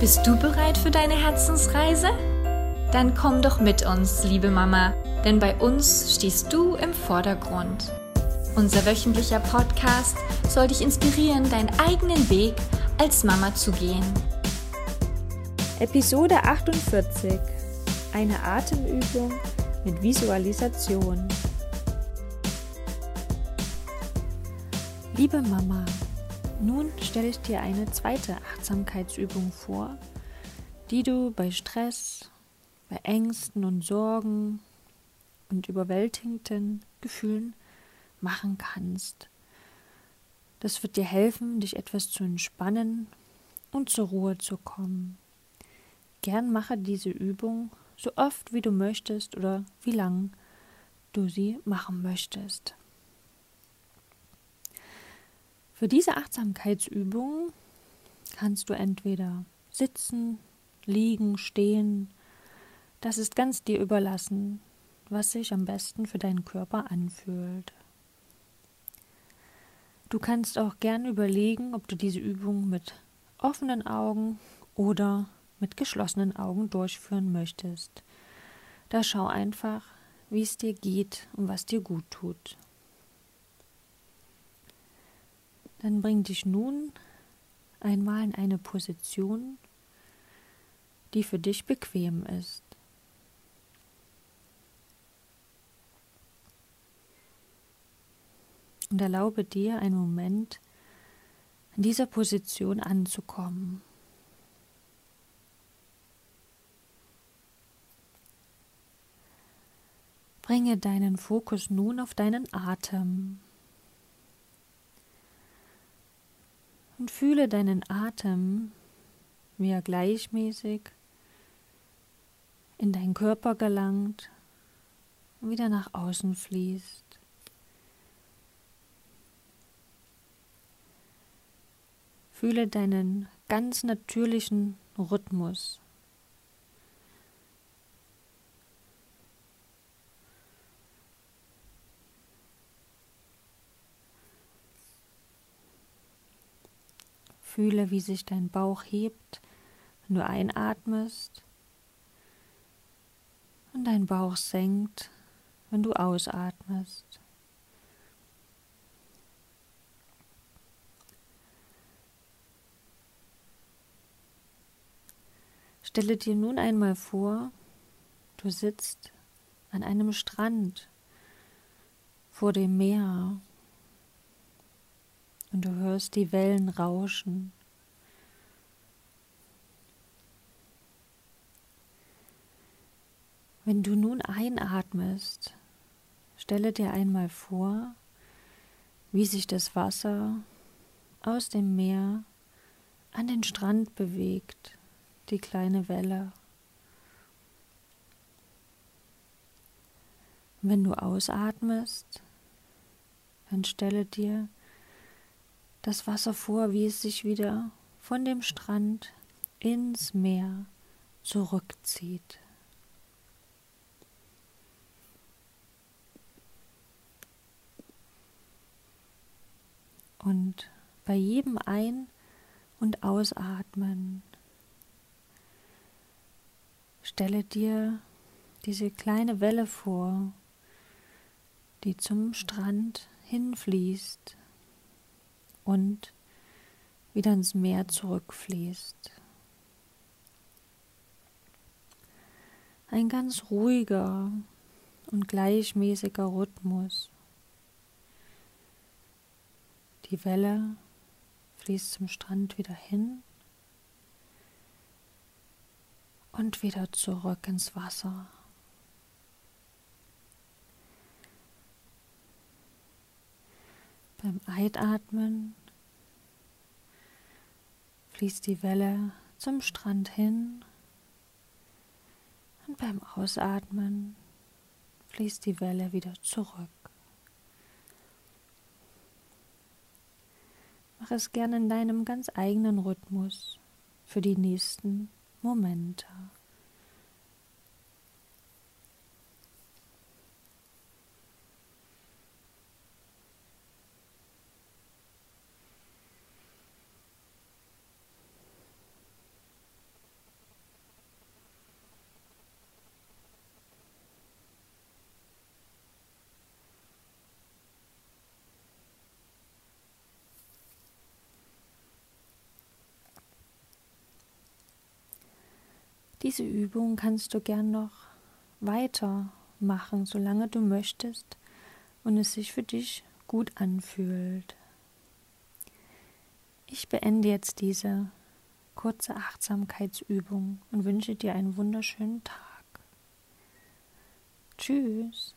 Bist du bereit für deine Herzensreise? Dann komm doch mit uns, liebe Mama, denn bei uns stehst du im Vordergrund. Unser wöchentlicher Podcast soll dich inspirieren, deinen eigenen Weg als Mama zu gehen. Episode 48. Eine Atemübung mit Visualisation. Liebe Mama, nun stelle ich dir eine zweite Achtsamkeitsübung vor, die du bei Stress, bei Ängsten und Sorgen und überwältigenden Gefühlen machen kannst. Das wird dir helfen, dich etwas zu entspannen und zur Ruhe zu kommen. Gern mache diese Übung so oft wie du möchtest oder wie lang du sie machen möchtest. Für diese Achtsamkeitsübung kannst du entweder sitzen, liegen, stehen. Das ist ganz dir überlassen, was sich am besten für deinen Körper anfühlt. Du kannst auch gern überlegen, ob du diese Übung mit offenen Augen oder mit geschlossenen Augen durchführen möchtest. Da schau einfach, wie es dir geht und was dir gut tut. Dann bring dich nun einmal in eine Position, die für dich bequem ist. Und erlaube dir einen Moment in dieser Position anzukommen. Bringe deinen Fokus nun auf deinen Atem. Und fühle deinen Atem, wie er gleichmäßig in deinen Körper gelangt und wieder nach außen fließt. Fühle deinen ganz natürlichen Rhythmus. Fühle, wie sich dein Bauch hebt, wenn du einatmest und dein Bauch senkt, wenn du ausatmest. Stelle dir nun einmal vor, du sitzt an einem Strand vor dem Meer und du hörst die Wellen rauschen. Wenn du nun einatmest, stelle dir einmal vor, wie sich das Wasser aus dem Meer an den Strand bewegt, die kleine Welle. wenn du ausatmest, dann stelle dir das Wasser vor, wie es sich wieder von dem Strand ins Meer zurückzieht. Und bei jedem Ein- und Ausatmen stelle dir diese kleine Welle vor, die zum Strand hinfließt und wieder ins Meer zurückfließt. Ein ganz ruhiger und gleichmäßiger Rhythmus. Die Welle fließt zum Strand wieder hin und wieder zurück ins Wasser. Beim Einatmen fließt die Welle zum Strand hin und beim Ausatmen fließt die Welle wieder zurück. Mach es gerne in deinem ganz eigenen Rhythmus für die nächsten Momente. Diese Übung kannst du gern noch weitermachen, solange du möchtest und es sich für dich gut anfühlt. Ich beende jetzt diese kurze Achtsamkeitsübung und wünsche dir einen wunderschönen Tag. Tschüss.